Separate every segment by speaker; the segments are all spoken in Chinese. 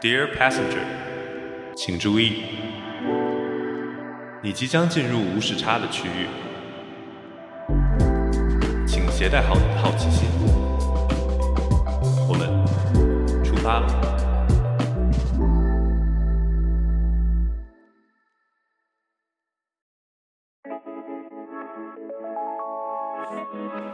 Speaker 1: Dear passenger，请注意，你即将进入无时差的区域，请携带好你的好奇心。我们出发了。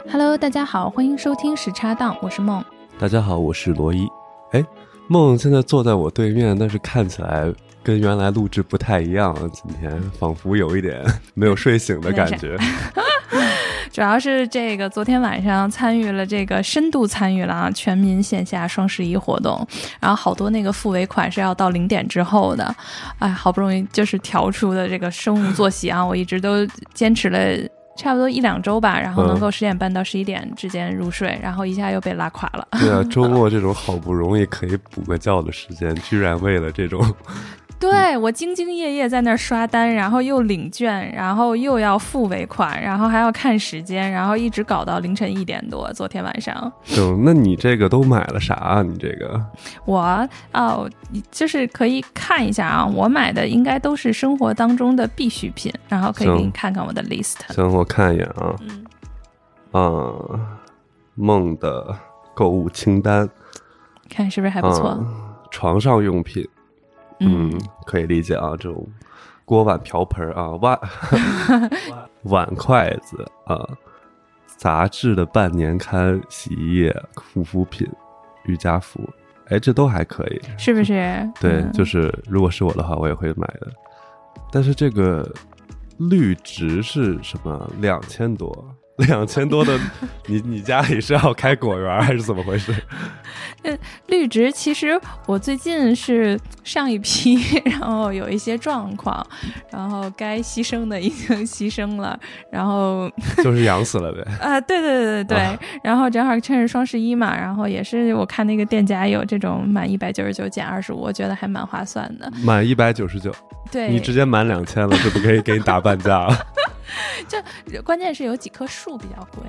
Speaker 2: Hello，大家好，欢迎收听时差档，我是梦。
Speaker 3: 大家好，我是罗伊。哎，梦现在坐在我对面，但是看起来跟原来录制不太一样。今天仿佛有一点没有睡醒的感觉。
Speaker 2: 主要是这个昨天晚上参与了这个深度参与了啊全民线下双十一活动，然后好多那个付尾款是要到零点之后的，哎，好不容易就是调出的这个生物作息啊，我一直都坚持了。差不多一两周吧，然后能够十点半到十一点之间入睡，然后一下又被拉垮了。
Speaker 3: 对啊，周末这种好不容易可以补个觉的时间，居然为了这种，
Speaker 2: 对我兢兢业业在那儿刷单，然后又领券，然后又要付尾款，然后还要看时间，然后一直搞到凌晨一点多。昨天晚上，
Speaker 3: 就那你这个都买了啥啊？你这个
Speaker 2: 我哦，就是可以看一下啊，我买的应该都是生活当中的必需品，然后可以给你看看我的 list。
Speaker 3: 行，我看一眼啊，
Speaker 2: 嗯，
Speaker 3: 啊，梦的购物清单，
Speaker 2: 看是不是还不错？
Speaker 3: 啊床上用品，
Speaker 2: 嗯
Speaker 3: 嗯，可以理解啊，这种锅碗瓢盆啊，碗 碗筷子啊，杂志的半年刊、洗衣液、护肤品、瑜伽服，哎，这都还可以。
Speaker 2: 是不是？
Speaker 3: 对，
Speaker 2: 嗯
Speaker 3: 就是如果是我的话，我也会买的。但是这个绿植是什么？两千多，两千多的，你你家里是要开果园还是怎么回事？
Speaker 2: 绿植其实我最近是上一批，然后有一些状况，然后该牺牲的已经牺牲了，然后
Speaker 3: 就是养死了呗。
Speaker 2: 啊，对对对对对，
Speaker 3: 啊
Speaker 2: 然后正好趁着双十一嘛，然后也是我看那个店家有这种满一百九十九减二十五，我觉得还蛮划算的。
Speaker 3: 满一百九十九，
Speaker 2: 对，
Speaker 3: 你直接满两千了，是不是可以给你打半价了？
Speaker 2: 就关键是有几棵树比较贵，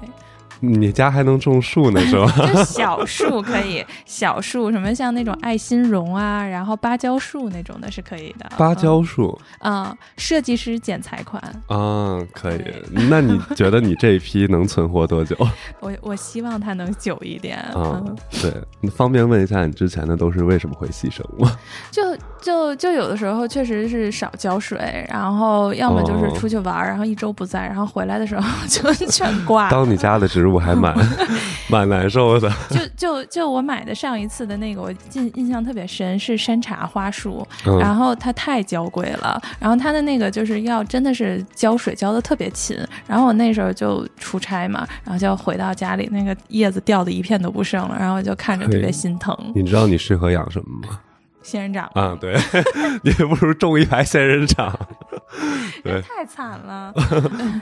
Speaker 3: 你家还能种树呢，是吧？
Speaker 2: 就小树可以，小树什么像那种爱心榕啊，然后芭蕉树那种的是可以的。
Speaker 3: 芭蕉树
Speaker 2: 嗯，嗯设计师剪裁款，
Speaker 3: 啊，可以。那你觉得你这一批能存活多久？
Speaker 2: 我我希望它能久一点。
Speaker 3: 啊
Speaker 2: 嗯，
Speaker 3: 对，你方便问一下你之前的都是为什么会牺牲吗？
Speaker 2: 就就就有的时候确实是少浇水，然后要么就是出去玩儿，然后一周不在，然后回来的时候 就全挂了。
Speaker 3: 当你家的植物还蛮 蛮难受的。
Speaker 2: 就就就我买的上一次的那个，我印印象特别深，是山茶花树，
Speaker 3: 嗯
Speaker 2: 然后它太娇贵了，然后它的那个就是要真的是浇水浇的特别勤，然后我那时候就出差嘛，然后就回到家里，那个叶子掉的一片都不剩了，然后我就看着特别心疼。
Speaker 3: 你知道你适合养什么吗？
Speaker 2: 仙人掌
Speaker 3: 啊，对，你不如种一排仙人掌。对
Speaker 2: 太惨了，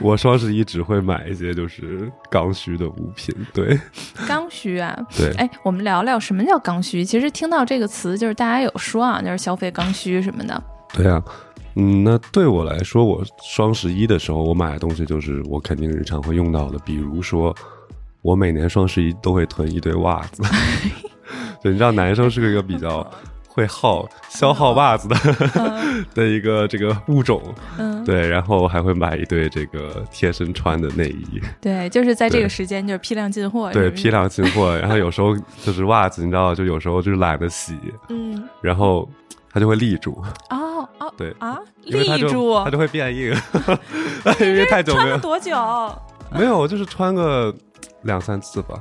Speaker 3: 我双十一只会买一些就是刚需的物品。对
Speaker 2: 刚需啊。
Speaker 3: 对，
Speaker 2: 哎，我们聊聊什么叫刚需。其实听到这个词，就是大家有说啊，就是消费刚需什么的。
Speaker 3: 对啊，嗯，那对我来说，我双十一的时候我买的东西就是我肯定日常会用到的，比如说我每年双十一都会囤一堆袜子。对，你知道男生是一个比较会耗消耗袜子的 的一个这个物种，
Speaker 2: 嗯，
Speaker 3: 对，然后还会买一堆这个贴身穿的内衣，
Speaker 2: 对，就是在这个时间就是批量进货，
Speaker 3: 对，批。量进货，然后有时候就是袜子，你知道，就有时候就是懒得洗，
Speaker 2: 嗯，
Speaker 3: 然后它就会立住，
Speaker 2: 哦 哦，
Speaker 3: 对
Speaker 2: 啊，立住，
Speaker 3: 它就会变硬，因为太久没有
Speaker 2: 穿了多久？
Speaker 3: 没有，就是穿个两三次吧，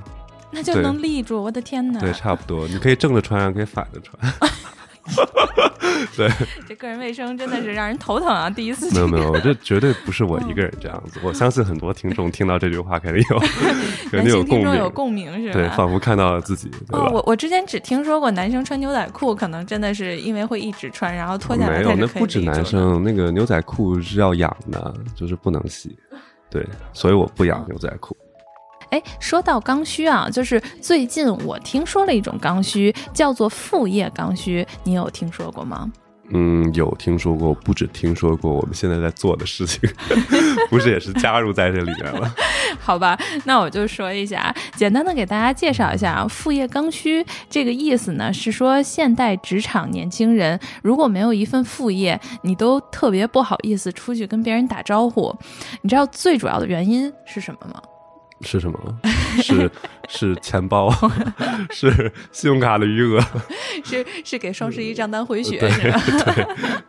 Speaker 2: 那就能立住，我的天哪！
Speaker 3: 对，差不多。你可以正着穿，也可以反着穿。对，
Speaker 2: 这个人卫生真的是让人头疼啊！第一次
Speaker 3: 没有没有，这绝对不是我一个人这样子。我相信很多听众听到这句话，肯定有 肯定有共
Speaker 2: 鸣听众有，共鸣是吧？
Speaker 3: 对，仿佛看到了自己，
Speaker 2: 哦，我我之前只听说过男生穿牛仔裤，可能真的是因为会一直穿，然后脱下来
Speaker 3: 没有，那不止。男生，那个牛仔裤是要养的，就是不能洗。对，所以我不养牛仔裤。
Speaker 2: 哎，说到刚需啊，就是最近我听说了一种刚需，叫做副业刚需，你有听说过吗？
Speaker 3: 嗯，有听说过，不止听说过，我们现在在做的事情，不是也是加入在这里面了？
Speaker 2: 好吧，那我就说一下，简单的给大家介绍一下啊，副业刚需这个意思呢，是说现代职场年轻人如果没有一份副业，你都特别不好意思出去跟别人打招呼。你知道最主要的原因是什么吗？
Speaker 3: 是什么？是 是钱包，是信用卡的余额，
Speaker 2: 是是给双十一账单回血
Speaker 3: 对
Speaker 2: 是吧？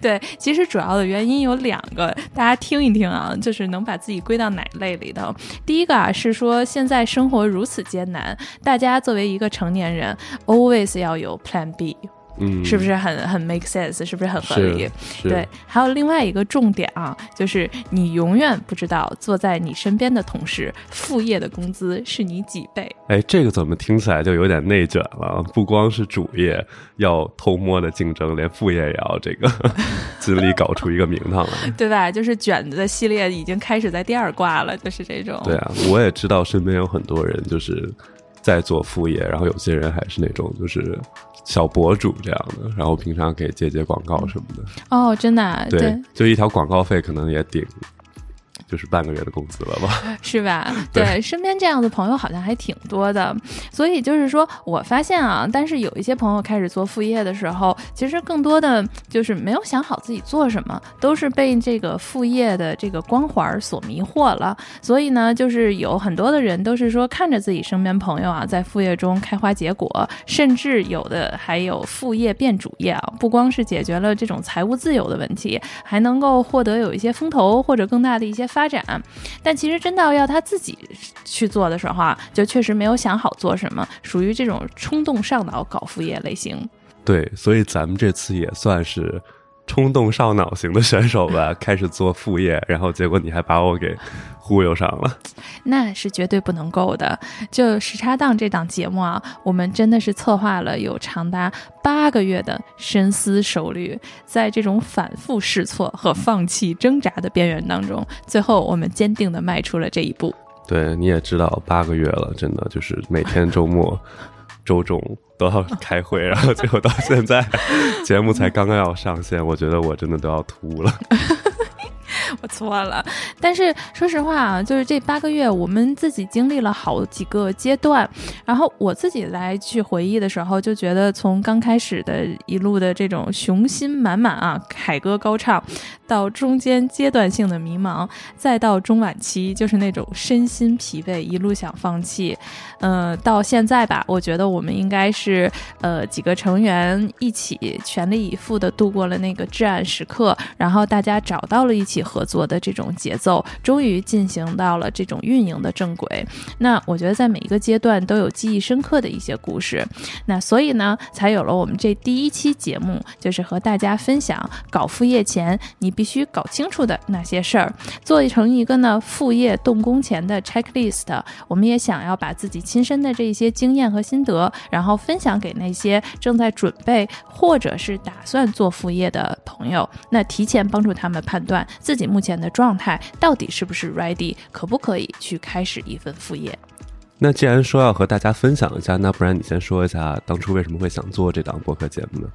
Speaker 2: 对，其实主要的原因有两个，大家听一听啊，就是能把自己归到哪类里头。第一个啊是说现在生活如此艰难，大家作为一个成年人，always 要有 Plan B。
Speaker 3: 嗯，
Speaker 2: 是不是很很 make sense？是不是很合理？对，还有另外一个重点啊，就是你永远不知道坐在你身边的同事副业的工资是你几倍。
Speaker 3: 哎，这个怎么听起来就有点内卷了？不光是主业要偷摸的竞争，连副业也要这个 尽力搞出一个名堂来，
Speaker 2: 对吧？就是卷子的系列已经开始在第二挂了，就是这种。
Speaker 3: 对啊，我也知道身边有很多人就是在做副业，然后有些人还是那种就是。小博主这样的，然后平常可以接接广告什么的。
Speaker 2: 哦，真的、啊，
Speaker 3: 对，就一条广告费可能也顶，就是半个月的工资了吧？
Speaker 2: 是吧？
Speaker 3: 对
Speaker 2: 对，身边这样的朋友好像还挺多的。所以就是说我发现啊，但是有一些朋友开始做副业的时候，其实更多的就是没有想好自己做什么，都是被这个副业的这个光环所迷惑了。所以呢，就是有很多的人都是说看着自己身边朋友啊在副业中开花结果，甚至有的还有副业变主业啊，不光是解决了这种财务自由的问题，还能够获得有一些风投或者更大的一些发发展。但其实真到要他自己去做的时候啊，就确实没有想好做什么，属于这种冲动上脑搞副业类型。
Speaker 3: 对，所以咱们这次也算是冲动上脑型的选手吧，开始做副业，然后结果你还把我给忽悠上了。
Speaker 2: 那是绝对不能够的。就时差档这档节目啊，我们真的是策划了有长达八个月的深思熟虑，在这种反复试错和放弃挣扎的边缘当中，最后我们坚定地迈出了这一步。
Speaker 3: 对，你也知道，八个月了，真的就是每天周末、周总都要开会，然后结果到现在节目才刚刚要上线，我觉得我真的都要秃了。
Speaker 2: 我错了，但是说实话啊，就是这八个月，我们自己经历了好几个阶段，然后我自己来去回忆的时候，就觉得从刚开始的一路的这种雄心满满啊，凯歌高唱，到中间阶段性的迷茫，再到中晚期就是那种身心疲惫，一路想放弃，呃，到现在吧，我觉得我们应该是呃几个成员一起全力以赴的度过了那个至暗时刻，然后大家找到了一起合合作的这种节奏，终于进行到了这种运营的正轨。那我觉得在每一个阶段都有记忆深刻的一些故事，那所以呢，才有了我们这第一期节目，就是和大家分享搞副业前你必须搞清楚的那些事儿，做成一个呢副业动工前的 checklist。我们也想要把自己亲身的这一些经验和心得，然后分享给那些正在准备或者是打算做副业的朋友，那提前帮助他们判断自己目前的状态到底是不是 ready，可不可以去开始一份副业。
Speaker 3: 那既然说要和大家分享一下，那不然你先说一下当初为什么会想做这档播客节目呢？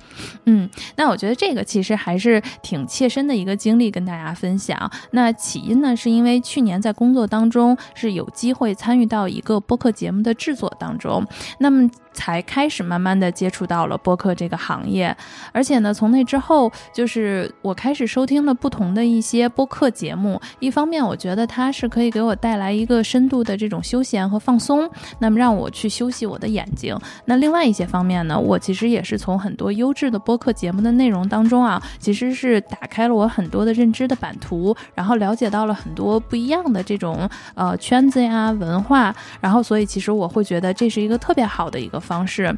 Speaker 2: 嗯，那我觉得这个其实还是挺切身的一个经历，跟大家分享。那起因呢，是因为去年在工作当中是有机会参与到一个播客节目的制作当中，那么才开始慢慢的接触到了播客这个行业。而且呢，从那之后，就是我开始收听了不同的一些播客节目。一方面，我觉得它是可以给我带来一个深度的这种休闲和放松，那么让我去休息我的眼睛。那另外一些方面呢，我其实也是从很多优质的播客节目的内容当中啊，其实是打开了我很多的认知的版图，然后了解到了很多不一样的这种呃圈子呀、文化，然后所以其实我会觉得这是一个特别好的一个方式。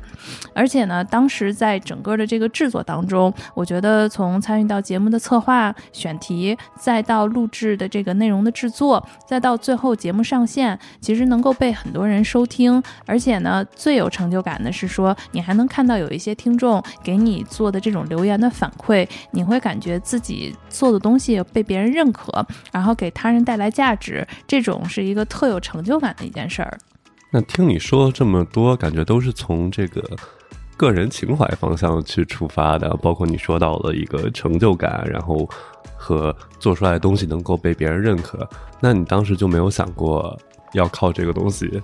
Speaker 2: 而且呢，当时在整个的这个制作当中，我觉得从参与到节目的策划、选题，再到录制的这个内容的制作，再到最后节目上线，其实能够被很多人收听，而且呢，最有成就感的是说，你还能看到有一些听众给你做的这种留言的反馈，你会感觉自己做的东西被别人认可，然后给他人带来价值，这种是一个特有成就感的一件事儿。
Speaker 3: 那听你说这么多，感觉都是从这个个人情怀方向去出发的，包括你说到了一个成就感，然后和做出来的东西能够被别人认可，那你当时就没有想过要靠这个东西，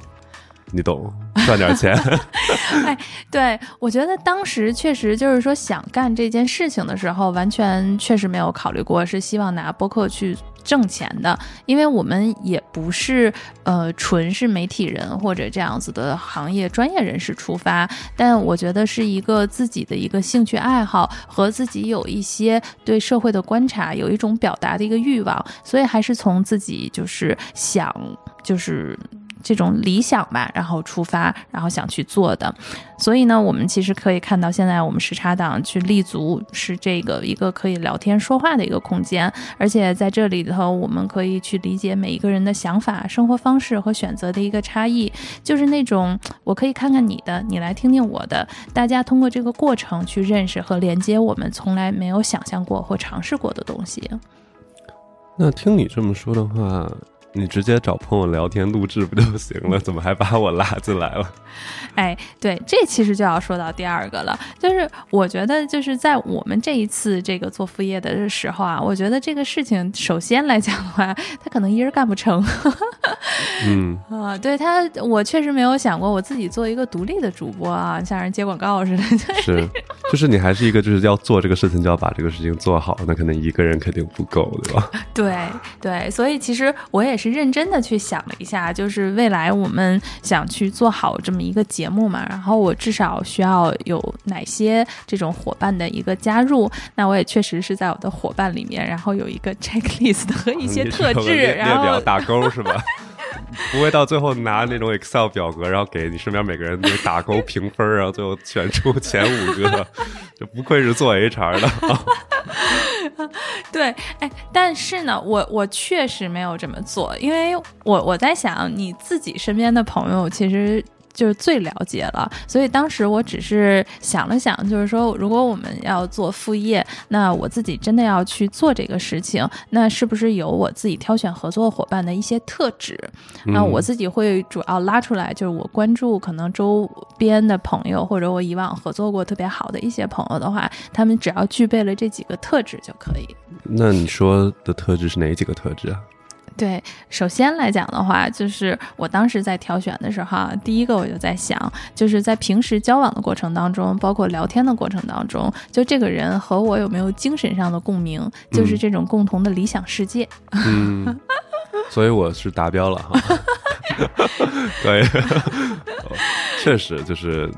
Speaker 3: 你懂，赚点钱？
Speaker 2: 哎，对我觉得当时确实就是说想干这件事情的时候，完全确实没有考虑过是希望拿播客去挣钱的，因为我们也不是呃纯是媒体人或者这样子的行业专业人士出发，但我觉得是一个自己的一个兴趣爱好和自己有一些对社会的观察，有一种表达的一个欲望，所以还是从自己就是想就是。这种理想吧，然后出发，然后想去做的。所以呢，我们其实可以看到，现在我们时差党去立足是这个一个可以聊天说话的一个空间，而且在这里头，我们可以去理解每一个人的想法、生活方式和选择的一个差异，就是那种我可以看看你的，你来听听我的，大家通过这个过程去认识和连接我们从来没有想象过或尝试过的东西。
Speaker 3: 那听你这么说的话。你直接找朋友聊天录制不就行了？怎么还把我拉进来了？
Speaker 2: 哎，对，这其实就要说到第二个了，就是我觉得就是在我们这一次这个做副业的时候啊，我觉得这个事情首先来讲的话，他可能一人干不成。
Speaker 3: 嗯
Speaker 2: 啊，对他，我确实没有想过我自己做一个独立的主播啊，像人接广告似的。
Speaker 3: 是，就是你还是一个就是要做这个事情就要把这个事情做好，那可能一个人肯定不够，对吧？
Speaker 2: 对对，所以其实我也是。是认真的去想了一下，就是未来我们想去做好这么一个节目嘛，然后我至少需要有哪些这种伙伴的一个加入，那我也确实是在我的伙伴里面，然后有一个 checklist 和 一些特质，然
Speaker 3: 后打勾是吧？不会到最后拿那种 Excel 表格，然后给你身边每个人都打勾 评分，然后最后选出前五个，就不愧是做 HR 的。
Speaker 2: 对，哎，但是呢，我我确实没有这么做，因为我我在想，你自己身边的朋友其实。就是最了解了，所以当时我只是想了想，就是说，如果我们要做副业，那我自己真的要去做这个事情，那是不是有我自己挑选合作伙伴的一些特质？那我自己会主要拉出来，就是我关注可能周边的朋友，或者我以往合作过特别好的一些朋友的话，他们只要具备了这几个特质就可以。
Speaker 3: 那你说的特质是哪几个特质啊？
Speaker 2: 对，首先来讲的话，就是我当时在挑选的时候，第一个我就在想，就是在平时交往的过程当中，包括聊天的过程当中，就这个人和我有没有精神上的共鸣，就是这种共同的理想世界。
Speaker 3: 嗯，所以我是达标了哈。对，确实就是，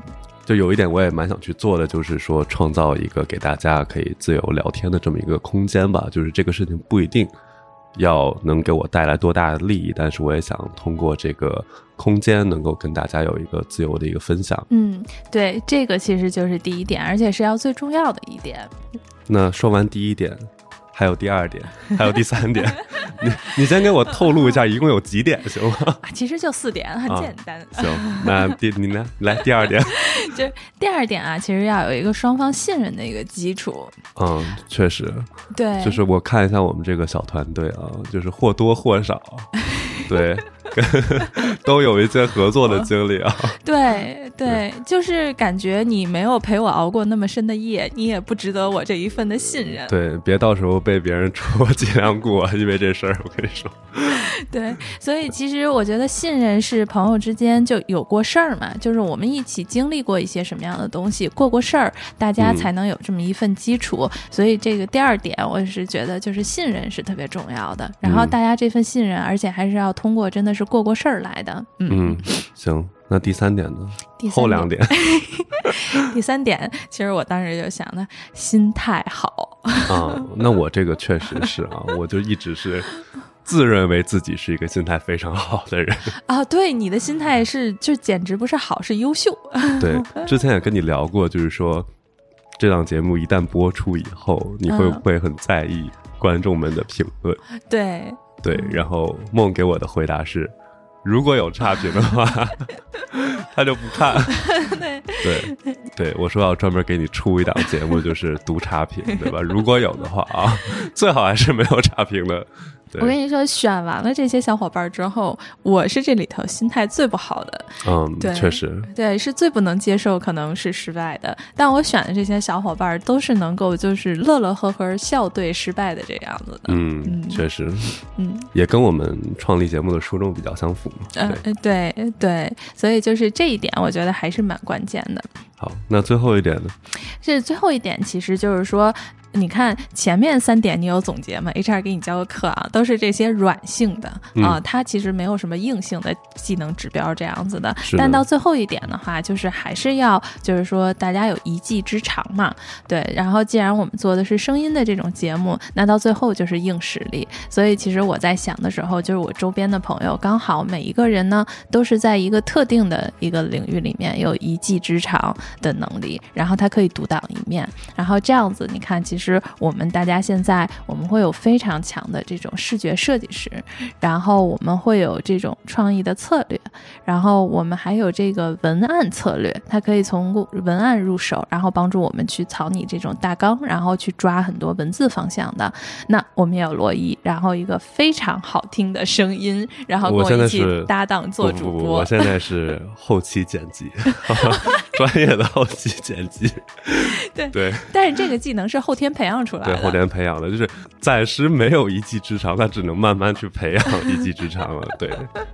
Speaker 3: 就有一点我也蛮想去做的，就是说创造一个给大家可以自由聊天的这么一个空间吧。就是这个事情不一定。要能给我带来多大的利益，但是我也想通过这个空间，能够跟大家有一个自由的一个分享。
Speaker 2: 嗯，对，这个其实就是第一点，而且是要最重要的一点。
Speaker 3: 那说完第一点。还有第二点，还有第三点，你你先给我透露一下，一共有几点行吗？
Speaker 2: 其实就四点，很简单。
Speaker 3: 行，那第你呢？来第二点，
Speaker 2: 就第二点啊，其实要有一个双方信任的一个基础。
Speaker 3: 嗯，确实，
Speaker 2: 对，
Speaker 3: 就是我看一下我们这个小团队啊，就是或多或少，对。都有一些合作的经历啊，
Speaker 2: 对对，就是感觉你没有陪我熬过那么深的夜，你也不值得我这一份的信任。
Speaker 3: 对，别到时候被别人戳脊梁骨，因为这事儿，我跟你说。
Speaker 2: 对，所以其实我觉得信任是朋友之间就有过事儿嘛，就是我们一起经历过一些什么样的东西，过过事儿，大家才能有这么一份基础。所以这个第二点，我是觉得就是信任是特别重要的。然后大家这份信任，而且还是要通过真的是过过事儿来的。
Speaker 3: 嗯，行，那第三点呢？后两点。
Speaker 2: 第三点，其实我当时就想呢，心态好。
Speaker 3: 啊，那我这个确实是啊，我就一直是。自认为自己是一个心态非常好的人
Speaker 2: 啊，对，你的心态是就简直不是好，是优秀。
Speaker 3: 对，之前也跟你聊过，就是说这档节目一旦播出以后，你会不会很在意观众们的评论？
Speaker 2: 对
Speaker 3: 对，然后梦给我的回答是。如果有差评的话，他就不看。
Speaker 2: 对
Speaker 3: 对对，我说要专门给你出一档节目，就是读差评，对吧？如果有的话啊，最好还是没有差评的对
Speaker 2: 我跟你说，选完了这些小伙伴之后，我是这里头心态最不好的，
Speaker 3: 嗯，
Speaker 2: 对
Speaker 3: 确实，
Speaker 2: 对，是最不能接受可能是失败的。但我选的这些小伙伴都是能够就是乐乐呵呵笑对失败的这样子的。
Speaker 3: 嗯，
Speaker 2: 嗯
Speaker 3: 确实，
Speaker 2: 嗯，
Speaker 3: 也跟我们创立节目的初衷比较相符嗯。
Speaker 2: 呃，，
Speaker 3: 对
Speaker 2: 对，所以就是这一点，我觉得还是蛮关键的。
Speaker 3: 好，那最后一点呢？
Speaker 2: 这最后一点，其实就是说，你看前面三点你有总结吗？HR 给你教个课啊，都是这些软性的、
Speaker 3: 嗯
Speaker 2: 啊，它其实没有什么硬性的技能指标这样子的。
Speaker 3: 的
Speaker 2: 但到最后一点的话，就是还是要就是说大家有一技之长嘛，对。然后既然我们做的是声音的这种节目，那到最后就是硬实力。所以其实我在想的时候，就是我周边的朋友刚好每一个人呢都是在一个特定的一个领域里面有一技之长的能力，然后他可以独当一面。然后这样子，你看，其实我们大家现在我们会有非常强的这种视觉设计师，然后我们会有这种创意的策略，然后我们还有这个文案策略，它可以从文案入手，然后帮助我们去草拟这种大纲，然后去抓很多文字方向的。那我们也有罗伊，然后一个非常好听的声音，然后跟
Speaker 3: 我
Speaker 2: 一起搭档做主播。
Speaker 3: 我现在是后期剪辑，专业的后期剪辑。
Speaker 2: 对
Speaker 3: 对
Speaker 2: 但是这个技能是后天培养出来的
Speaker 3: 对，
Speaker 2: 的。
Speaker 3: 后天培养的，就是暂时没有一技之长，那只能慢慢去培养一技之长了。对，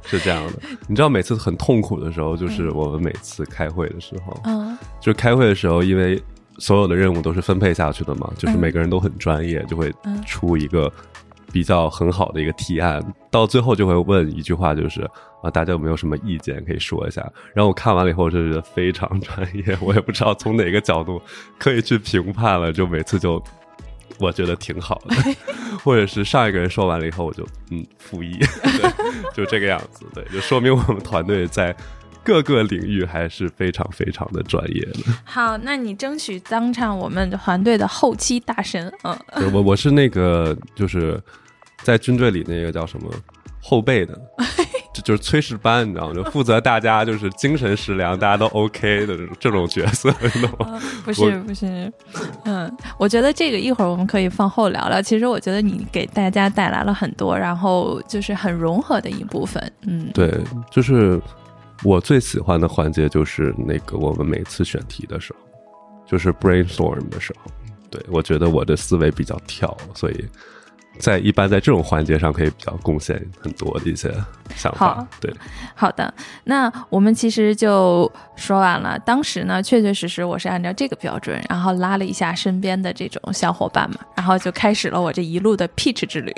Speaker 3: 是这样的。你知道，每次很痛苦的时候，就是我们每次开会的时候，
Speaker 2: 嗯
Speaker 3: 就是开会的时候，因为所有的任务都是分配下去的嘛，就是
Speaker 2: 嗯
Speaker 3: 每个人都很专业，就会
Speaker 2: 嗯
Speaker 3: 出一个比较很好的一个提案，到最后就会问一句话，就是啊，大家有没有什么意见可以说一下？然后我看完了以后，就觉得非常专业，我也不知道从哪个角度可以去评判了，就每次就。我觉得挺好的，或者是上一个人说完了以后，我就嗯复议，对，就这个样子，对，就说明我们团队在各个领域还是非常非常的专业的。
Speaker 2: 好，那你争取当上我们团队的后期大神。嗯，
Speaker 3: 我我是那个就是在军队里那个叫什么后备的，就就是炊事班，你知道吗？就负责大家就是精神食粮，大家都 OK 的这种这种角色，你懂吗？
Speaker 2: 不是不是，嗯，我觉得这个一会儿我们可以放后聊聊。其实我觉得你给大家带来了很多，然后就是很融合的一部分。嗯，
Speaker 3: 对，就是我最喜欢的环节就是那个我们每次选题的时候，就是 brainstorm 的时候。对我觉得我的思维比较跳，所以在一般在这种环节上可以比较贡献很多的一些想法。对，
Speaker 2: 好的，那我们其实就说完了。当时呢，确确实实我是按照这个标准，然后拉了一下身边的这种小伙伴嘛，然后就开始了我这一路的 Peach 之旅。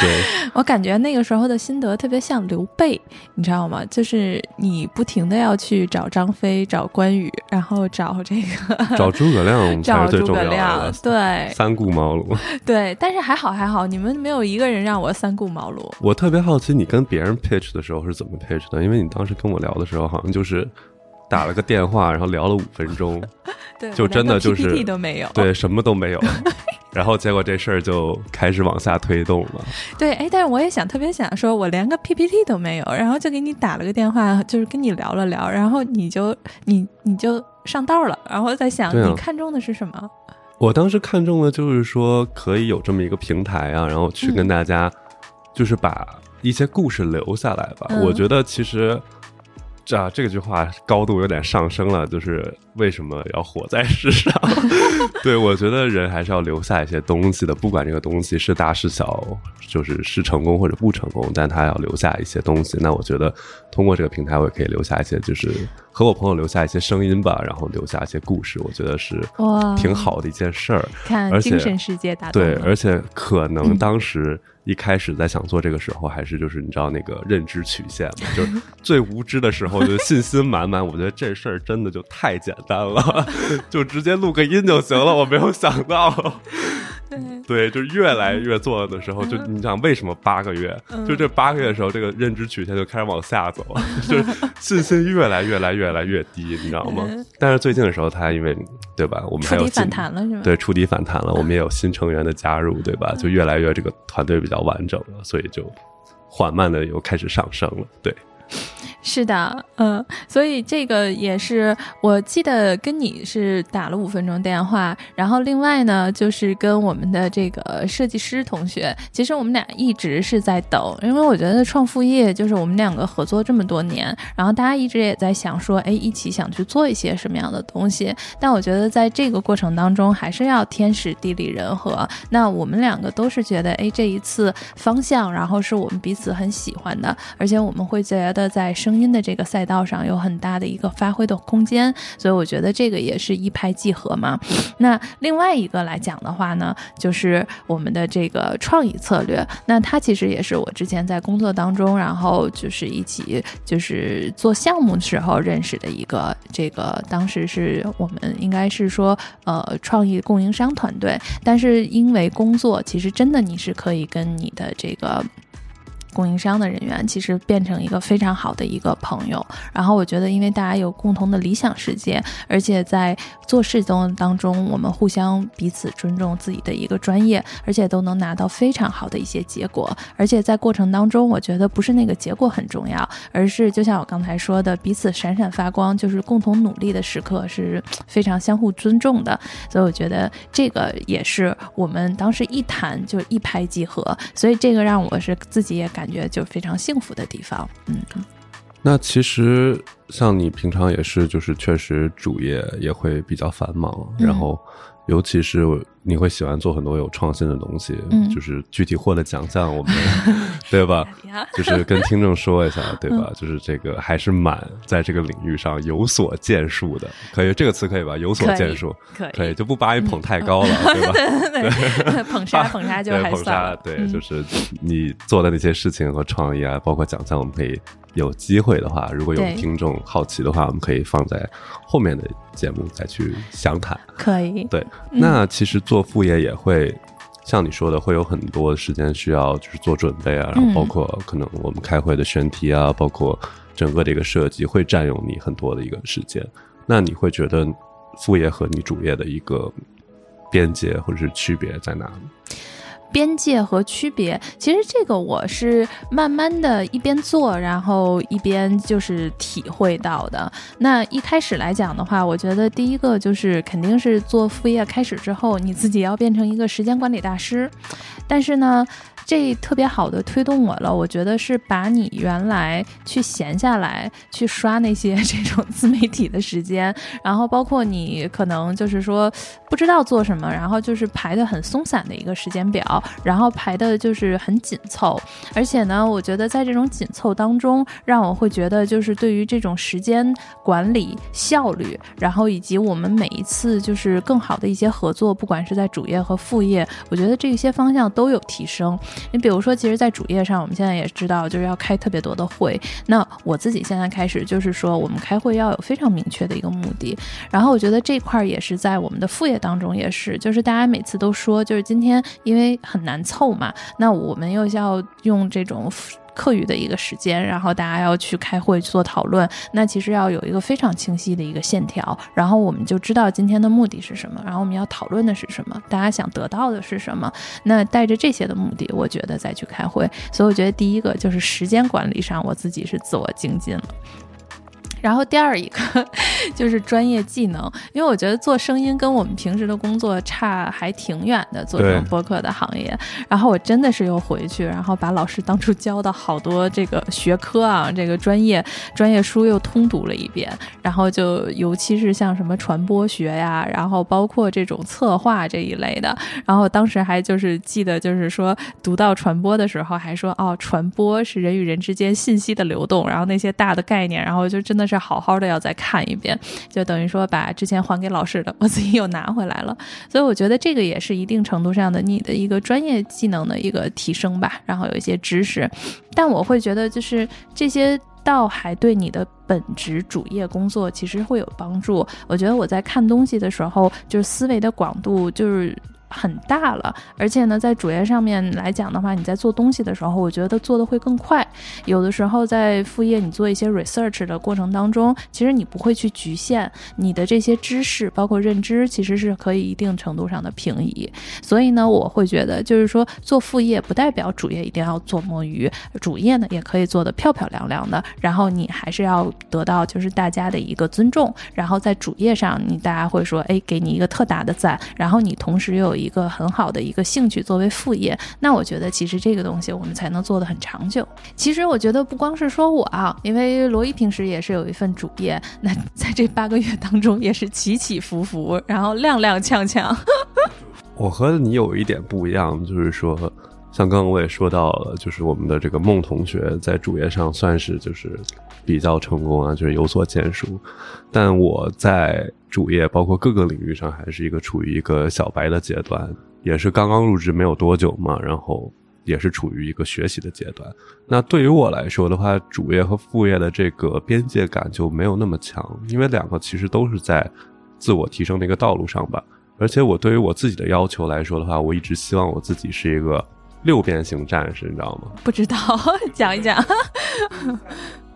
Speaker 3: 对，
Speaker 2: 我感觉那个时候的心得特别像刘备，你知道吗？就是你不停的要去找张飞、找关羽，然后找这个
Speaker 3: 找诸葛亮 才
Speaker 2: 找诸葛
Speaker 3: 是最重要
Speaker 2: 亮。，对
Speaker 3: 三顾茅庐。
Speaker 2: 对。但是还好还好，你们没有一个人让我三顾茅庐。
Speaker 3: 我特别好奇你跟别人 pitch 的时候是怎么 pitch 的，因为你当时跟我聊的时候好像就是打了个电话，然后聊了五分钟，
Speaker 2: 对，
Speaker 3: 就真的就是
Speaker 2: PPT 都没有。
Speaker 3: 对，什么都没有。然后结果这事儿就开始往下推动了。
Speaker 2: 对，哎，但是我也想特别想说，我连个 PPT 都没有，然后就给你打了个电话，就是跟你聊了聊，然后你就你你就上道了，然后在想、
Speaker 3: 啊
Speaker 2: 你看中的是什么？
Speaker 3: 我当时看中的就是说可以有这么一个平台啊，然后去跟
Speaker 2: 嗯
Speaker 3: 大家就是把一些故事留下来吧。
Speaker 2: 嗯
Speaker 3: 我觉得其实。这、啊、这句话高度有点上升了，就是为什么要活在世上？对我觉得人还是要留下一些东西的，不管这个东西是大是小，就是是成功或者不成功，但他要留下一些东西。那我觉得通过这个平台，我也可以留下一些，就是和我朋友留下一些声音吧，然后留下一些故事，我觉得是
Speaker 2: 哇
Speaker 3: 挺好的一件事儿。
Speaker 2: 看精神世界打动
Speaker 3: 对，而且可能
Speaker 2: 嗯
Speaker 3: 当时一开始在想做这个时候，还是就是你知道那个认知曲线嘛，就是最无知的时候，就信心满满。我觉得这事儿真的就太简单了，就直接录个音就行了。我没有想到。对，就越来越做的时候，就你想为什么八个月？
Speaker 2: 嗯
Speaker 3: 就这八个月的时候，这个认知曲线就开始往下走，就是信心越来越来越来越低，你知道吗
Speaker 2: 嗯？
Speaker 3: 但是最近的时候，他因为对吧，我们还有
Speaker 2: 反弹了是吗？
Speaker 3: 对，触底反弹了，我们也有新成员的加入，对吧？就越来越这个团队比较完整了，所以就缓慢的又开始上升了。对，
Speaker 2: 是的，嗯，所以这个也是我记得跟你是打了五分钟电话，然后另外呢就是跟我们的这个设计师同学，其实我们俩一直是在等，因为我觉得创副业就是我们两个合作这么多年，然后大家一直也在想说，哎，一起想去做一些什么样的东西，但我觉得在这个过程当中还是要天时地利人和，那我们两个都是觉得，哎，这一次方向，然后是我们彼此很喜欢的，而且我们会觉得在生。声音的这个赛道上有很大的一个发挥的空间，所以我觉得这个也是一拍即合嘛。那另外一个来讲的话呢，就是我们的这个创意策略，那它其实也是我之前在工作当中，然后就是一起就是做项目时候认识的一个这个，当时是我们应该是说呃创意供应商团队，但是因为工作，其实真的你是可以跟你的这个。供应商的人员其实变成一个非常好的一个朋友，然后我觉得，因为大家有共同的理想世界，而且在做事中当中，我们互相彼此尊重自己的一个专业，而且都能拿到非常好的一些结果。而且在过程当中，我觉得不是那个结果很重要，而是就像我刚才说的，彼此闪闪发光，就是共同努力的时刻是非常相互尊重的。所以我觉得这个也是我们当时一谈就一拍即合，所以这个让我是自己也感。感觉就非常幸福的地方，嗯。
Speaker 3: 那其实像你平常也是，就是确实主业也会比较繁忙，然后。尤其是你会喜欢做很多有创新的东西，嗯，就是具体获得奖项，我们 对吧？就是跟听众说一下，对吧？就是这个还是蛮在这个领域上有所建树的，可以这个词可以吧？有所建树，可以就不把你捧太高了，对吧？
Speaker 2: 对，捧杀捧杀就还
Speaker 3: 算，对，就是你做的那些事情和创意啊，包括奖项，我们可以。有机会的话，如果有听众好奇的话，我们可以放在后面的节目再去详谈。
Speaker 2: 可以。
Speaker 3: 对，那其实做副业也会像你说的，会有很多时间需要就是做准备啊，然后包括可能我们开会的选题啊，包括整个的一个设计会占用你很多的一个时间。那你会觉得副业和你主业的一个边界或者是区别在哪里？
Speaker 2: 边界和区别，其实这个我是慢慢的一边做，然后一边就是体会到的。那一开始来讲的话，我觉得第一个就是肯定是做副业开始之后，你自己要变成一个时间管理大师。但是呢。这特别好的推动我了，我觉得是把你原来去闲下来去刷那些这种自媒体的时间，然后包括你可能就是说不知道做什么，然后就是排的很松散的一个时间表，然后排的就是很紧凑，而且呢，我觉得在这种紧凑当中，让我会觉得就是对于这种时间管理效率，然后以及我们每一次就是更好的一些合作，不管是在主业和副业，我觉得这些方向都有提升。你比如说，其实，在主页上，我们现在也知道，就是要开特别多的会。那我自己现在开始，就是说，我们开会要有非常明确的一个目的。然后，我觉得这块儿也是在我们的副业当中，也是，就是大家每次都说，就是今天因为很难凑嘛，那我们又要用这种。课余的一个时间，然后大家要去开会做讨论，那其实要有一个非常清晰的一个线条，然后我们就知道今天的目的是什么，然后我们要讨论的是什么，大家想得到的是什么，那带着这些的目的，我觉得再去开会。所以我觉得第一个就是时间管理上，我自己是自我精进了。然后第二一个 就是专业技能，因为我觉得做声音跟我们平时的工作差还挺远的，做这种播客的行业。然后我真的是又回去，然后把老师当初教的好多这个学科啊，这个专业专业书又通读了一遍。然后就尤其是像什么传播学呀，然后包括这种策划这一类的。然后当时还就是记得就是说读到传播的时候，还说哦，传播是人与人之间信息的流动。然后那些大的概念，然后就真的是。是好好的要再看一遍，就等于说把之前还给老师的，我自己又拿回来了。所以我觉得这个也是一定程度上的你的一个专业技能的一个提升吧。然后有一些知识，但我会觉得就是这些倒还对你的本职主业工作其实会有帮助。我觉得我在看东西的时候，就是思维的广度就是。很大了，而且呢，在主页上面来讲的话，你在做东西的时候，我觉得做的会更快。有的时候在副业你做一些 research 的过程当中，其实你不会去局限你的这些知识，包括认知，其实是可以一定程度上的平移。所以呢，我会觉得就是说做副业不代表主业一定要做摸鱼，主业呢也可以做得漂漂亮亮的。然后你还是要得到就是大家的一个尊重，然后在主页上你大家会说，哎，给你一个特大的赞，然后你同时又有一一个很好的一个兴趣作为副业，那我觉得其实这个东西我们才能做得很长久。其实我觉得不光是说我啊，因为罗伊平时也是有一份主业，那在这八个月当中也是起起伏伏，然后踉踉跄跄。
Speaker 3: 我和你有一点不一样，就是说，像刚刚我也说到了，就是我们的这个孟同学在主业上算是就是比较成功啊，就是有所建树，但我在主业包括各个领域上还是一个处于一个小白的阶段，也是刚刚入职没有多久嘛，然后也是处于一个学习的阶段。那对于我来说的话，主业和副业的这个边界感就没有那么强，因为两个其实都是在自我提升的一个道路上吧。而且我对于我自己的要求来说的话，我一直希望我自己是一个六边形战士，你知道吗？
Speaker 2: 不知道，讲一讲。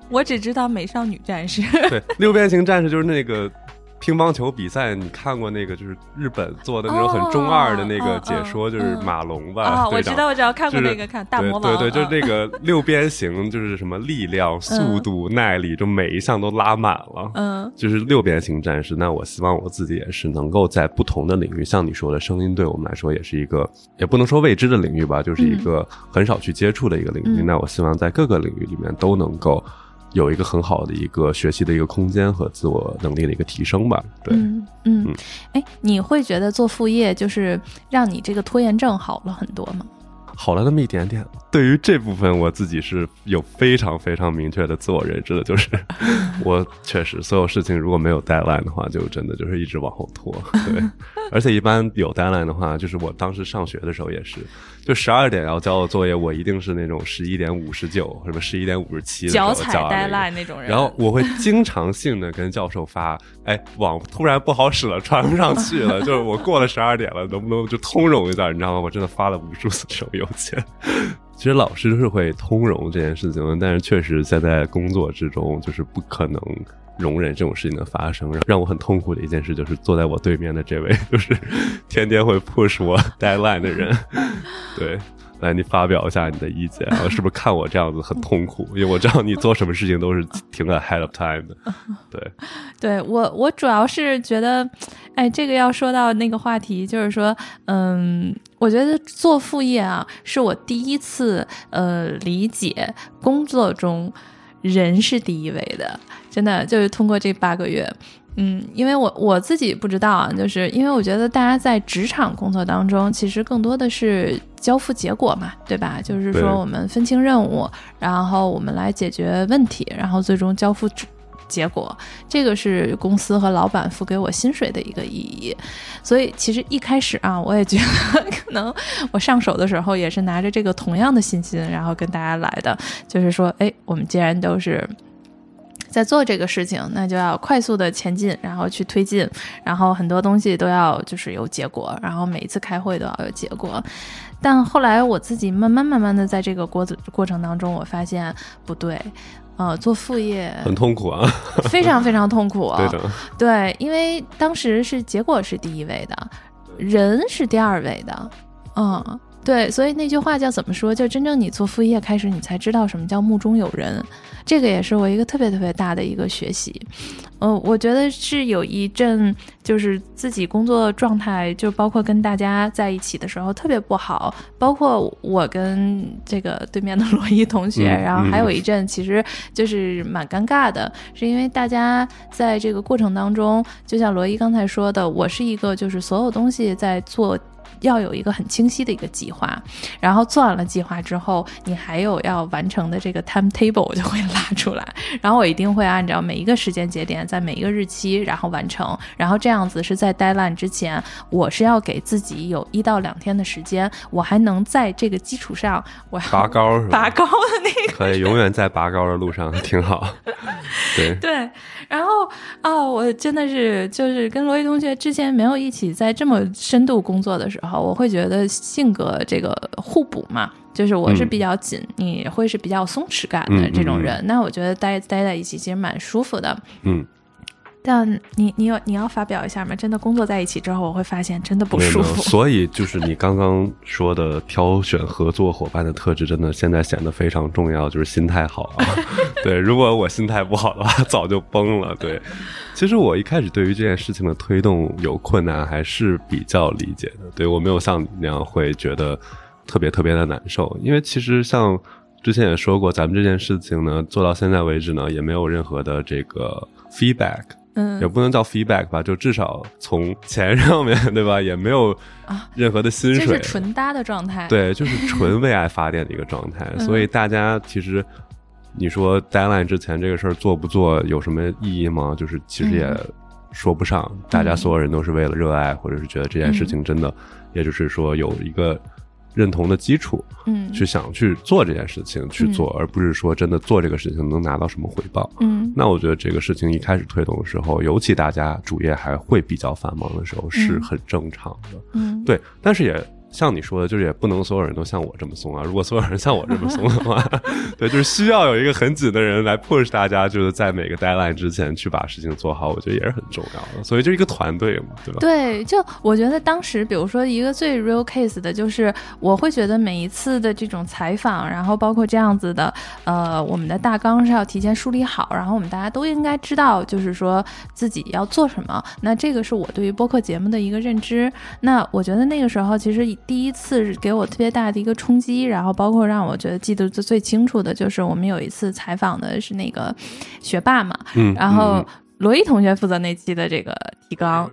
Speaker 2: 我只知道美少女战士。
Speaker 3: 对，六边形战士就是那个乒乓球比赛，你看过那个就是日本做的那种很中二的那个解说，就是马龙吧？
Speaker 2: 啊，我知道，我知道，看过那个，看大魔王。
Speaker 3: 对对，就是那
Speaker 2: 嗯
Speaker 3: 个六边形，就是什么力量、速度、耐力，就每一项都拉满了。
Speaker 2: 嗯
Speaker 3: 就是六边形战士。那我希望我自己也是能够在不同的领域，像你说的，声音对我们来说也是一个，也不能说未知的领域吧，就是一个很少去接触的一个领域。
Speaker 2: 嗯
Speaker 3: 那我希望在各个领域里面都能够有一个很好的一个学习的一个空间和自我能力的一个提升吧。对，
Speaker 2: 嗯嗯
Speaker 3: 嗯，
Speaker 2: 哎，你会觉得做副业就是让你这个拖延症好了很多吗？
Speaker 3: 好了那么一点点。对于这部分，我自己是有非常非常明确的自我认知的，就是 我确实所有事情如果没有 deadline 的话，就真的就是一直往后拖。对，而且一般有 deadline 的话，就是我当时上学的时候也是，就十二点要交的作业，我一定是那种十一点五十九，什么十一点五十七的时候
Speaker 2: 脚踩
Speaker 3: 交的那
Speaker 2: 种人。
Speaker 3: 然后我会经常性的跟教授发，哎，网突然不好使了，传不上去了，就是我过了十二点了，能不能就通融一下？你知道吗？我真的发了无数次这种邮件。其实老师是会通融这件事情的，但是确实现在工作之中就是不可能容忍这种事情的发生。让我很痛苦的一件事就是坐在我对面的这位，就是天天会 push 我 deadline 的人。对，来你发表一下你的意见，然后是不是看我这样子很痛苦？因为我知道你做什么事情都是挺 ahead of time 的。对，
Speaker 2: 对我，我主要是觉得，哎，这个要说到那个话题，就是说，嗯，我觉得做副业啊，是我第一次呃理解工作中人是第一位的，真的就是通过这八个月。嗯，因为我我自己不知道啊，就是因为我觉得大家在职场工作当中，其实更多的是交付结果嘛，对吧？就是说我们分清任务，然后我们来解决问题，然后最终交付结果，这个是公司和老板付给我薪水的一个意义。所以其实一开始啊，我也觉得可能我上手的时候也是拿着这个同样的信心，然后跟大家来的，就是说，哎，我们既然都是。在做这个事情，那就要快速的前进，然后去推进，然后很多东西都要就是有结果，然后每一次开会都要有结果。但后来我自己慢慢慢慢的在这个过过程当中，我发现不对，呃，做副业
Speaker 3: 很痛苦啊。
Speaker 2: 非常非常痛苦、
Speaker 3: 对的，
Speaker 2: 对，因为当时是结果是第一位的，人是第二位的，嗯，对，所以那句话叫怎么说？就真正你做副业开始，你才知道什么叫目中有人。这个也是我一个特别特别大的一个学习。呃，我觉得是有一阵就是自己工作状态，就包括跟大家在一起的时候特别不好，包括我跟这个对面的罗伊同学，
Speaker 3: 嗯
Speaker 2: 然后还有一阵其实就是蛮尴尬的，是因为大家在这个过程当中，就像罗伊刚才说的，我是一个就是所有东西在做。要有一个很清晰的一个计划，然后做完了计划之后，你还有要完成的这个 timetable 我就会拉出来，然后我一定会按照每一个时间节点，在每一个日期，然后完成，然后这样子是在 deadline 之前，我是要给自己有一到两天的时间，我还能在这个基础上，我要
Speaker 3: 拔高是吧？
Speaker 2: 拔高的那个。
Speaker 3: 可以永远在拔高的路上，挺好。对，
Speaker 2: 对，然后哦，我真的是就是跟罗毅同学之前没有一起在这么深度工作的时候，候，我会觉得性格这个互补嘛，就是我是比较紧，你会是比较松弛感的这种人，那我觉得待待在一起其实蛮舒服的。
Speaker 3: 嗯，
Speaker 2: 但你你有你要发表一下吗？真的工作在一起之后，我会发现真的不舒服。
Speaker 3: 所以就是你刚刚说的挑选合作伙伴的特质，真的现在显得非常重要，就是心态好啊。对，如果我心态不好的话，早就崩了。对，其实我一开始对于这件事情的推动有困难，还是比较理解的。对我没有像你那样会觉得特别特别的难受，因为其实像之前也说过，咱们这件事情呢，做到现在为止呢，也没有任何的这个 feedback。
Speaker 2: 嗯
Speaker 3: 也不能叫 feedback 吧，就至少从钱上面对吧，也没有
Speaker 2: 啊
Speaker 3: 任何的薪
Speaker 2: 这
Speaker 3: 水，
Speaker 2: 是纯搭的状态。，
Speaker 3: 对，就是纯为爱发电的一个状态。
Speaker 2: 嗯
Speaker 3: 所以大家其实你说 deadline 之前这个事儿做不做有什么意义吗？就是其实也
Speaker 2: 嗯
Speaker 3: 说不上，大家所有人都是为了热爱，或者是觉得这件事情真的，也就是说有一个认同的基础，
Speaker 2: 嗯。
Speaker 3: 去想去做这件事情去做，而不是说真的做这个事情能拿到什么回报。
Speaker 2: 嗯。
Speaker 3: 那我觉得这个事情一开始推动的时候，尤其大家主业还会比较繁忙的时候，是很正常的。
Speaker 2: 嗯，
Speaker 3: 对，但是也像你说的，就是也不能所有人都像我这么松啊。如果所有人像我这么松的话，对，就是需要有一个很紧的人来 push 大家，就是在每个 deadline 之前去把事情做好，我觉得也是很重要的。所以就一个团队嘛，对吧？
Speaker 2: 对，就我觉得当时，比如说一个最 real case 的，就是我会觉得每一次的这种采访，然后包括这样子的，呃，我们的大纲是要提前梳理好，然后我们大家都应该知道，就是说自己要做什么。那这个是我对于播客节目的一个认知。那我觉得那个时候其实第一次给我特别大的一个冲击，然后包括让我觉得记得最最清楚的就是我们有一次采访的是那个学霸嘛，
Speaker 3: 嗯，
Speaker 2: 然后
Speaker 3: 嗯
Speaker 2: 罗伊同学负责那期的这个提纲。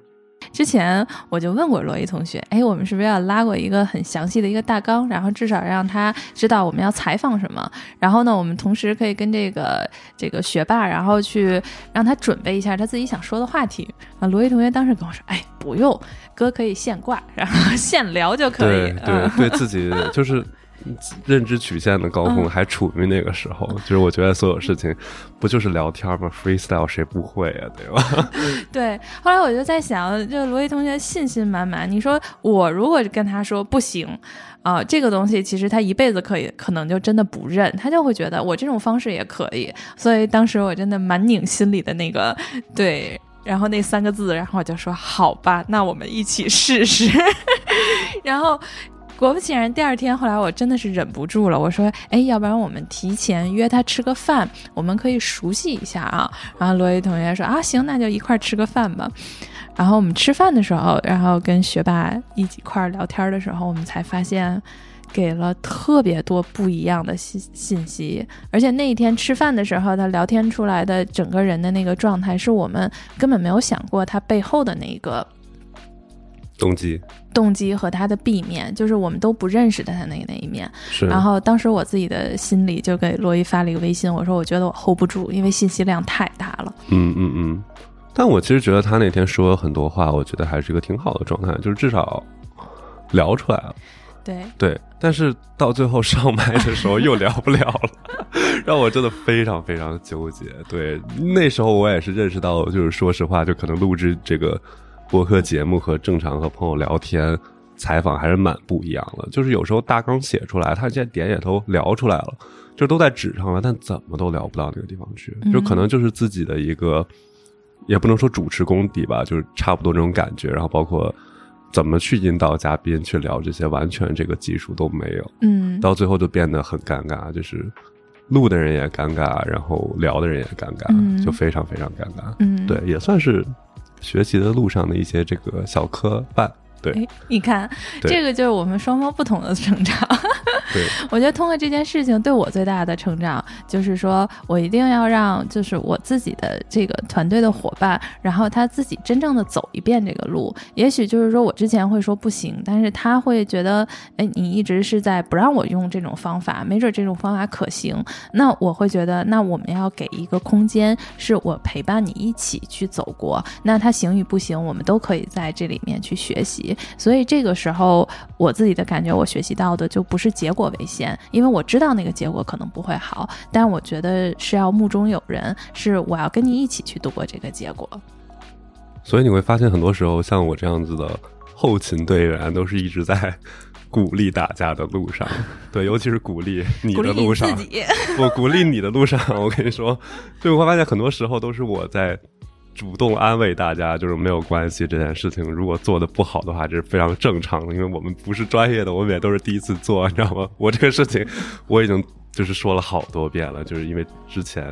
Speaker 2: 之前我就问过罗伊同学，哎，我们是不是要拉过一个很详细的一个大纲，然后至少让他知道我们要采访什么？然后呢，我们同时可以跟这个这个学霸，然后去让他准备一下他自己想说的话题。啊，罗伊同学当时跟我说，哎，不用，哥可以现挂，然后现聊就可以。
Speaker 3: 对对
Speaker 2: 嗯
Speaker 3: 对自己就是认知曲线的高峰
Speaker 2: 嗯
Speaker 3: 还处于那个时候，就是我觉得所有事情不就是聊天吗？freestyle 谁不会啊，对吧？
Speaker 2: 对，后来我就在想，就罗伊同学信心满满。你说我如果跟他说不行，啊、这个东西其实他一辈子可以，可能就真的不认，他就会觉得我这种方式也可以。所以当时我真的蛮拧心里的那个 对。然后那三个字，然后我就说好吧，那我们一起试试。然后果不其然，第二天后来我真的是忍不住了，我说：“哎，要不然我们提前约他吃个饭，我们可以熟悉一下啊。”然后罗伊同学说：“啊，行，那就一块吃个饭吧。”然后我们吃饭的时候，然后跟学霸一起块聊天的时候，我们才发现。给了特别多不一样的信信息，而且那一天吃饭的时候，他聊天出来的整个人的那个状态，是我们根本没有想过他背后的那一个
Speaker 3: 动机
Speaker 2: 动机和他的 B 面，就是我们都不认识的他那那一面。
Speaker 3: 是，
Speaker 2: 然后当时我自己的心里就给罗伊发了一个微信，我说我觉得我 hold 不住，因为信息量太大了。
Speaker 3: 嗯嗯嗯。但我其实觉得他那天说了很多话，我觉得还是一个挺好的状态，就是至少聊出来了。
Speaker 2: 对，
Speaker 3: 对，但是到最后上麦的时候又聊不了了，让我真的非常非常纠结。对，那时候我也是认识到，就是说实话，就可能录制这个播客节目和正常和朋友聊天采访还是蛮不一样的。就是有时候大纲写出来，他这些点也都聊出来了，就都在纸上了，但怎么都聊不到那个地方去，就可能就是自己的一个，也不能说主持功底吧，就是差不多这种感觉。然后包括。怎么去引导嘉宾去聊这些，完全这个技术都没有，
Speaker 2: 嗯，
Speaker 3: 到最后就变得很尴尬，就是录的人也尴尬，然后聊的人也尴尬，
Speaker 2: 嗯
Speaker 3: 就非常非常尴尬。
Speaker 2: 嗯，
Speaker 3: 对，也算是学习的路上的一些这个小磕绊。对
Speaker 2: 哎，你看，这个就是我们双方不同的成长。我觉得通过这件事情对我最大的成长，就是说我一定要让就是我自己的这个团队的伙伴，然后他自己真正的走一遍这个路。也许就是说我之前会说不行，但是他会觉得，哎，你一直是在不让我用这种方法，没准这种方法可行。那我会觉得，那我们要给一个空间，是我陪伴你一起去走过。那他行与不行，我们都可以在这里面去学习。所以这个时候，我自己的感觉，我学习到的就不是结果为先，因为我知道那个结果可能不会好，但我觉得是要目中有人，是我要跟你一起去度过这个结果。
Speaker 3: 所以你会发现，很多时候像我这样子的后勤队员都是一直在鼓励大家的路上，对，尤其是鼓励你的路上。我 鼓励你的路上，我跟你说，对我会发现很多时候都是我在主动安慰大家，就是没有关系这件事情，如果做的不好的话，这是非常正常的，因为我们不是专业的，我们也都是第一次做，你知道吗？我这个事情我已经就是说了好多遍了，就是因为之前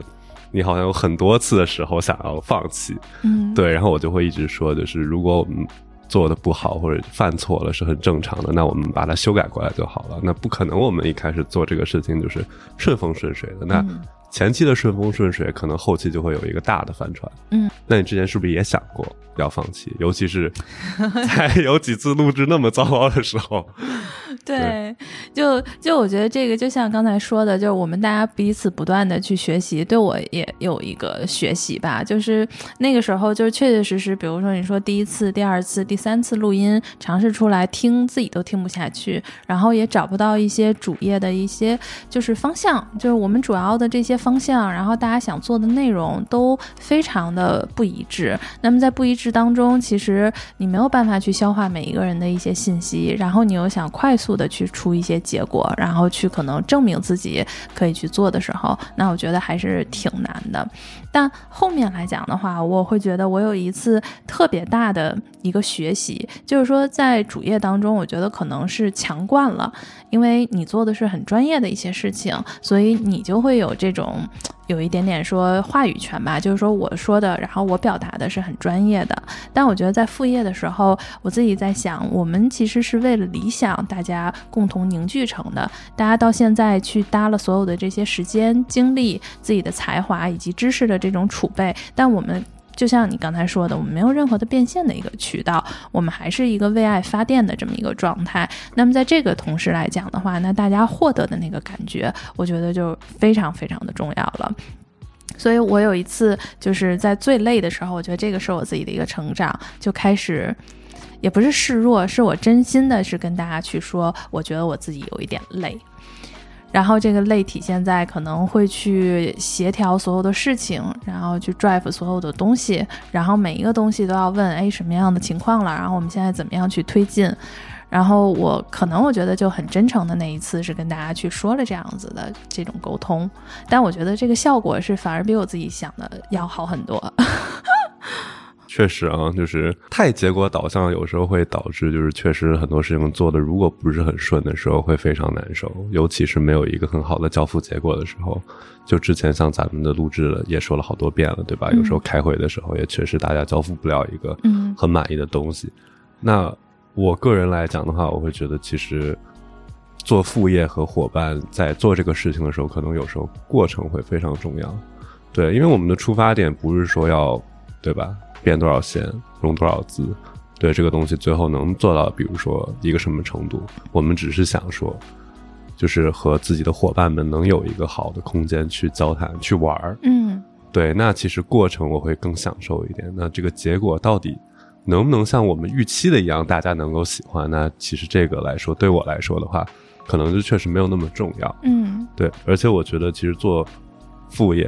Speaker 3: 你好像有很多次的时候想要放弃，
Speaker 2: 嗯，
Speaker 3: 对，然后我就会一直说，就是如果我们做的不好或者犯错了是很正常的，那我们把它修改过来就好了。那不可能我们一开始做这个事情就是顺风顺水的。那
Speaker 2: 嗯
Speaker 3: 前期的顺风顺水，可能后期就会有一个大的翻船。
Speaker 2: 嗯，
Speaker 3: 那你之前是不是也想过要放弃？尤其是 在有几次录制那么糟糕的时候，
Speaker 2: 对，就就我觉得这个就像刚才说的，就是我们大家彼此不断的去学习，对我也有一个学习吧。就是那个时候，就是确确实实，比如说你说第一次、第二次、第三次录音尝试出来听，自己都听不下去，然后也找不到一些主业的一些就是方向，就是我们主要的这些方向，然后大家想做的内容都非常的不一致。那么在不一致当中，其实你没有办法去消化每一个人的一些信息，然后你又想快速的去出一些结果，然后去可能证明自己可以去做的时候，那我觉得还是挺难的。但后面来讲的话，我会觉得我有一次特别大的一个学习，就是说在主业当中，我觉得可能是强惯了，因为你做的是很专业的一些事情，所以你就会有这种。有一点点说话语权吧，就是说我说的，然后我表达的是很专业的。但我觉得在副业的时候，我自己在想，我们其实是为了理想，大家共同凝聚成的。大家到现在去搭了所有的这些时间、精力、自己的才华以及知识的这种储备，但我们。就像你刚才说的，我们没有任何的变现的一个渠道，我们还是一个为爱发电的这么一个状态。那么在这个同时来讲的话，那大家获得的那个感觉，我觉得就非常非常的重要了。所以我有一次就是在最累的时候，我觉得这个是我自己的一个成长，就开始。也不是示弱，是我真心的是跟大家去说，我觉得我自己有一点累，然后这个累体现在可能会去协调所有的事情，然后去 drive 所有的东西，然后每一个东西都要问，哎，什么样的情况了？然后我们现在怎么样去推进？然后我可能我觉得就很真诚的那一次是跟大家去说了这样子的这种沟通，但我觉得这个效果是反而比我自己想的要好很多。
Speaker 3: 确实啊，就是太结果导向，有时候会导致就是确实很多事情做的如果不是很顺的时候，会非常难受，尤其是没有一个很好的交付结果的时候。就之前像咱们的录制了，也说了好多遍了，对吧？
Speaker 2: 嗯
Speaker 3: 有时候开会的时候，也确实大家交付不了一个
Speaker 2: 嗯
Speaker 3: 很满意的东西。那我个人来讲的话，我会觉得其实做副业和伙伴在做这个事情的时候，可能有时候过程会非常重要。对，因为我们的出发点不是说要对吧，变多少钱，融多少资，对这个东西最后能做到，比如说一个什么程度，我们只是想说，就是和自己的伙伴们能有一个好的空间去交谈、去玩儿。
Speaker 2: 嗯
Speaker 3: 对，那其实过程我会更享受一点。那这个结果到底能不能像我们预期的一样，大家能够喜欢？那其实这个来说，对我来说的话，可能就确实没有那么重要。
Speaker 2: 嗯
Speaker 3: 对，而且我觉得其实做副业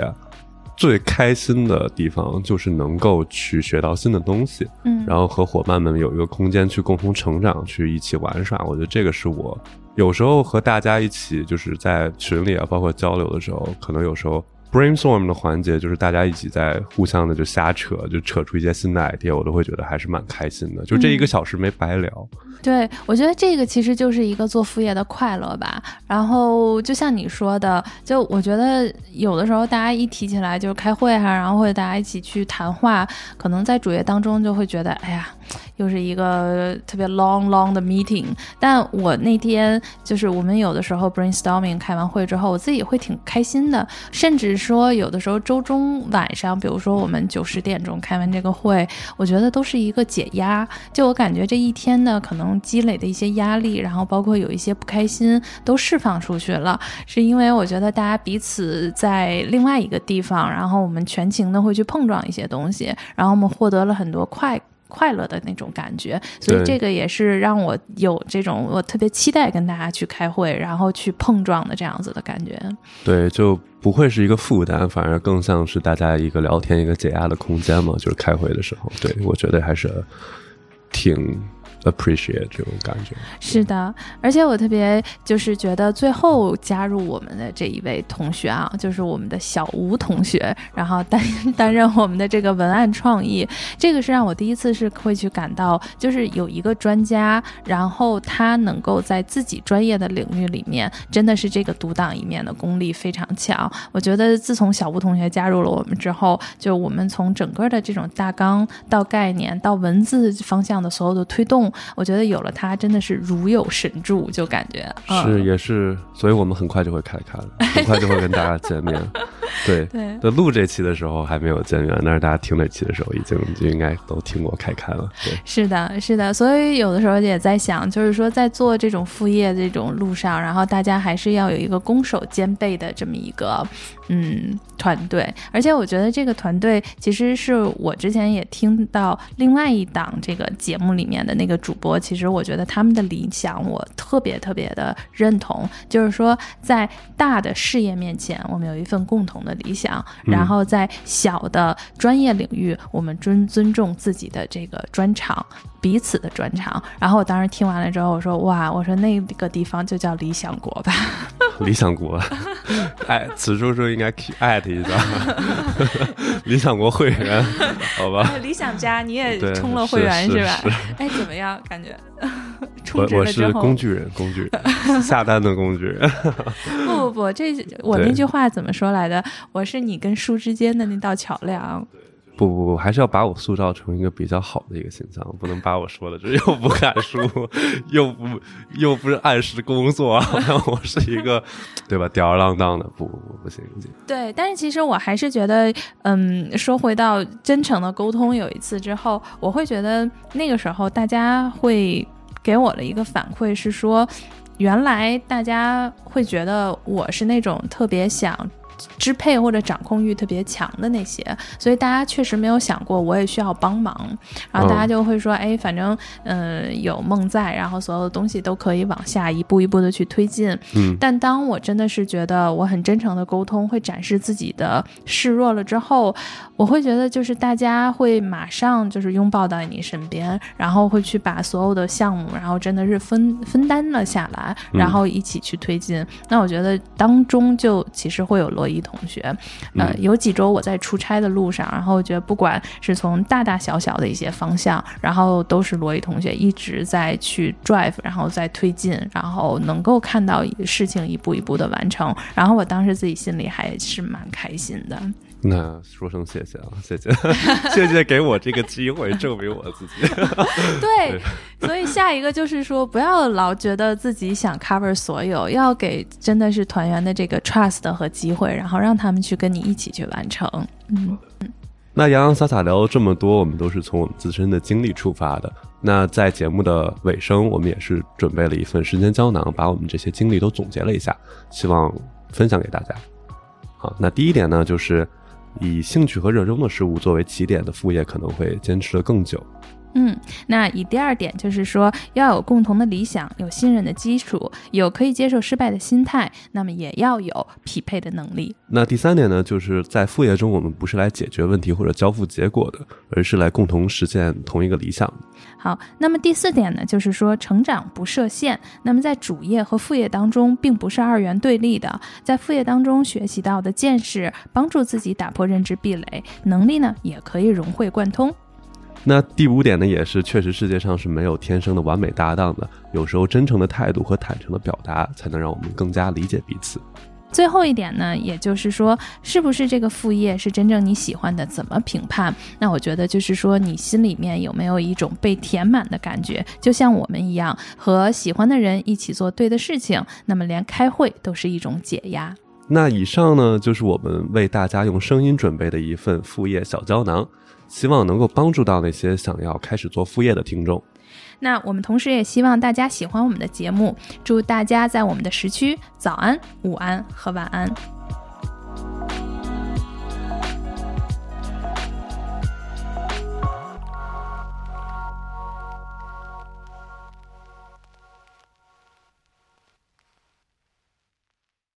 Speaker 3: 最开心的地方就是能够去学到新的东西，
Speaker 2: 嗯，
Speaker 3: 然后和伙伴们有一个空间去共同成长，去一起玩耍。我觉得这个是我有时候和大家一起就是在群里啊，包括交流的时候，可能有时候 brainstorm 的环节就是大家一起在互相的就瞎扯，就扯出一些新的 idea，我都会觉得还是蛮开心的。就这一个小时没白聊。
Speaker 2: 对，我觉得这个其实就是一个做副业的快乐吧。然后就像你说的，就我觉得有的时候大家一提起来就是开会哈、然后或者大家一起去谈话，可能在主业当中就会觉得，哎呀，又是一个特别 long long 的 meeting。但我那天就是我们有的时候 brainstorming 开完会之后，我自己会挺开心的，甚至说有的时候周中晚上，比如说我们九十点钟开完这个会，我觉得都是一个解压。就我感觉这一天呢，可能积累的一些压力，然后包括有一些不开心，都释放出去了。是因为我觉得大家彼此在另外一个地方，然后我们全情的会去碰撞一些东西，然后我们获得了很多快。快乐的那种感觉，所以这个也是让我有这种我特别期待跟大家去开会，然后去碰撞的这样子的感觉。
Speaker 3: 对，就不会是一个负担，反而更像是大家一个聊天、一个解压的空间嘛。就是开会的时候，对我觉得还是挺 appreciate 这种感觉。
Speaker 2: 是的，而且我特别就是觉得最后加入我们的这一位同学啊，就是我们的小吴同学，然后担担任我们的这个文案创意，这个是让我第一次是会去感到，就是有一个专家，然后他能够在自己专业的领域里面，真的是这个独当一面的功力非常强。我觉得自从小吴同学加入了我们之后，就我们从整个的这种大纲到概念到文字方向的所有的推动，我觉得有了它真的是如有神助，就感觉、嗯、
Speaker 3: 是也是，所以我们很快就会开开了，很快就会跟大家见面。对
Speaker 2: 对
Speaker 3: 在录这期的时候还没有见面，但是大家听这期的时候已经就应该都听过开开了。对，
Speaker 2: 是的，是的，所以有的时候也在想，就是说在做这种副业这种路上，然后大家还是要有一个攻守兼备的这么一个嗯团队，而且我觉得这个团队其实是我之前也听到另外一档这个节目里面的那个主播，其实我觉得他们的理想我特别特别的认同，就是说在大的事业面前，我们有一份共同的理想，然后在小的专业领域，我们尊尊重自己的这个专长。彼此的专长，然后我当时听完了之后，我说哇，我说那个地方就叫理想国吧。
Speaker 3: 理想国，哎，此处就应该艾特一下理想国会员，好吧？
Speaker 2: 理想家你也充了会员
Speaker 3: 是
Speaker 2: 吧
Speaker 3: 是？
Speaker 2: 哎，怎么样？感觉充
Speaker 3: 我我是工具人，工具人，下单的工具人。
Speaker 2: 不不不，这我那句话怎么说来的？我是你跟书之间的那道桥梁。
Speaker 3: 不不不，还是要把我塑造成一个比较好的一个形象，不能把我说的这又不看书，又不又不是按时工作，好像我是一个对吧吊儿郎当的，不不不不行不行，
Speaker 2: 对，但是其实我还是觉得，嗯，说回到真诚的沟通，有一次之后，我会觉得那个时候大家会给我的一个反馈是说，原来大家会觉得我是那种特别想。支配或者掌控欲特别强的那些，所以大家确实没有想过我也需要帮忙，然后大家就会说，哎，反正嗯、呃有梦在，然后所有的东西都可以往下一步一步的去推进。
Speaker 3: 嗯
Speaker 2: 但当我真的是觉得我很真诚的沟通，会展示自己的示弱了之后，我会觉得就是大家会马上就是拥抱到你身边，然后会去把所有的项目，然后真的是分分担了下来，
Speaker 3: 嗯
Speaker 2: 然后一起去推进。那我觉得当中就其实会有罗伊同学，呃，
Speaker 3: 嗯
Speaker 2: 有几周我在出差的路上，然后我觉得不管是从大大小小的一些方向，然后都是罗伊同学一直在去 drive，然后再推进，然后能够看到事情一步一步的完成，然后我当时自己心里还是蛮开心的。
Speaker 3: 那说声谢谢啊，谢谢 谢谢给我这个机会证明我自己。
Speaker 2: 对，所以下一个就是说，不要老觉得自己想 cover 所有，要给真的是团员的这个 trust 和机会，然后让他们去跟你一起去完成。嗯，
Speaker 3: 那洋洋洒洒聊了这么多，我们都是从我们自身的经历出发的。那在节目的尾声，我们也是准备了一份时间胶囊，把我们这些经历都总结了一下，希望分享给大家。好，那第一点呢，就是以兴趣和热衷的事物作为起点的副业，可能会坚持的更久。
Speaker 2: 嗯，那以第二点就是说，要有共同的理想，有信任的基础，有可以接受失败的心态，那么也要有匹配的能力。
Speaker 3: 那第三点呢，就是在副业中，我们不是来解决问题或者交付结果的，而是来共同实现同一个理想。
Speaker 2: 好，那么第四点呢，就是说成长不设限。那么在主业和副业当中，并不是二元对立的。在副业当中学习到的见识，帮助自己打破认知壁垒，能力呢也可以融会贯通。
Speaker 3: 那第五点呢，也是确实世界上是没有天生的完美搭档的，有时候真诚的态度和坦诚的表达，才能让我们更加理解彼此。
Speaker 2: 最后一点呢，也就是说，是不是这个副业是真正你喜欢的？怎么评判？那我觉得就是说，你心里面有没有一种被填满的感觉？就像我们一样，和喜欢的人一起做对的事情，那么连开会都是一种解压。
Speaker 3: 那以上呢，就是我们为大家用声音准备的一份副业小胶囊，希望能够帮助到那些想要开始做副业的听众。
Speaker 2: 那我们同时也希望大家喜欢我们的节目，祝大家在我们的时区早安、午安和晚安。